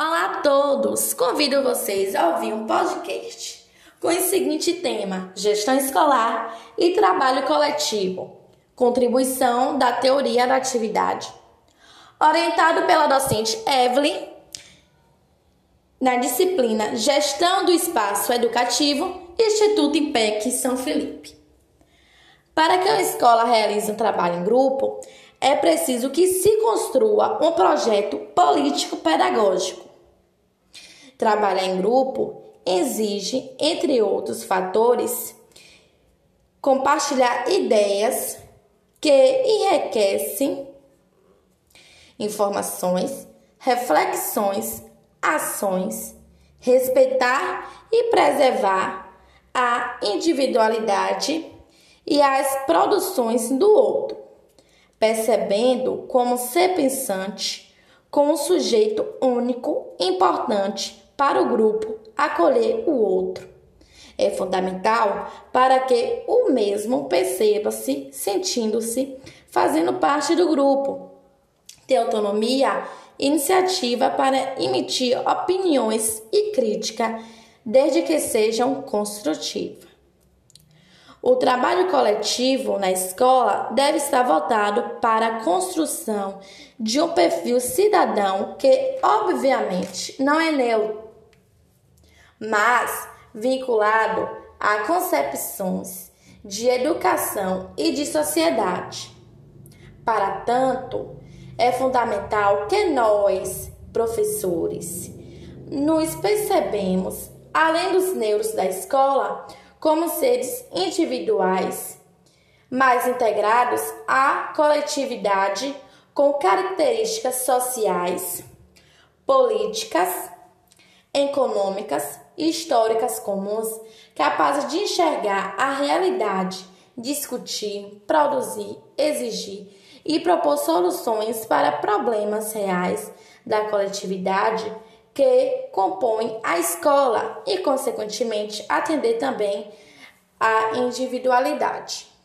Olá a todos! Convido vocês a ouvir um podcast com o seguinte tema: Gestão escolar e trabalho coletivo. Contribuição da teoria da atividade. Orientado pela docente Evelyn na disciplina Gestão do Espaço Educativo, Instituto IPEC São Felipe. Para que a escola realize um trabalho em grupo, é preciso que se construa um projeto político-pedagógico Trabalhar em grupo exige, entre outros fatores, compartilhar ideias que enriquecem informações, reflexões, ações, respeitar e preservar a individualidade e as produções do outro, percebendo como ser pensante, como um sujeito único, importante para o grupo acolher o outro. É fundamental para que o mesmo perceba-se sentindo-se fazendo parte do grupo. Ter autonomia, iniciativa para emitir opiniões e crítica, desde que sejam construtivas. O trabalho coletivo na escola deve estar voltado para a construção de um perfil cidadão que, obviamente, não é neutro mas vinculado a concepções de educação e de sociedade. Para tanto, é fundamental que nós, professores, nos percebemos, além dos neuros da escola, como seres individuais, mais integrados à coletividade com características sociais, políticas, econômicas e históricas comuns capazes de enxergar a realidade, discutir, produzir, exigir e propor soluções para problemas reais da coletividade que compõem a escola e, consequentemente, atender também à individualidade.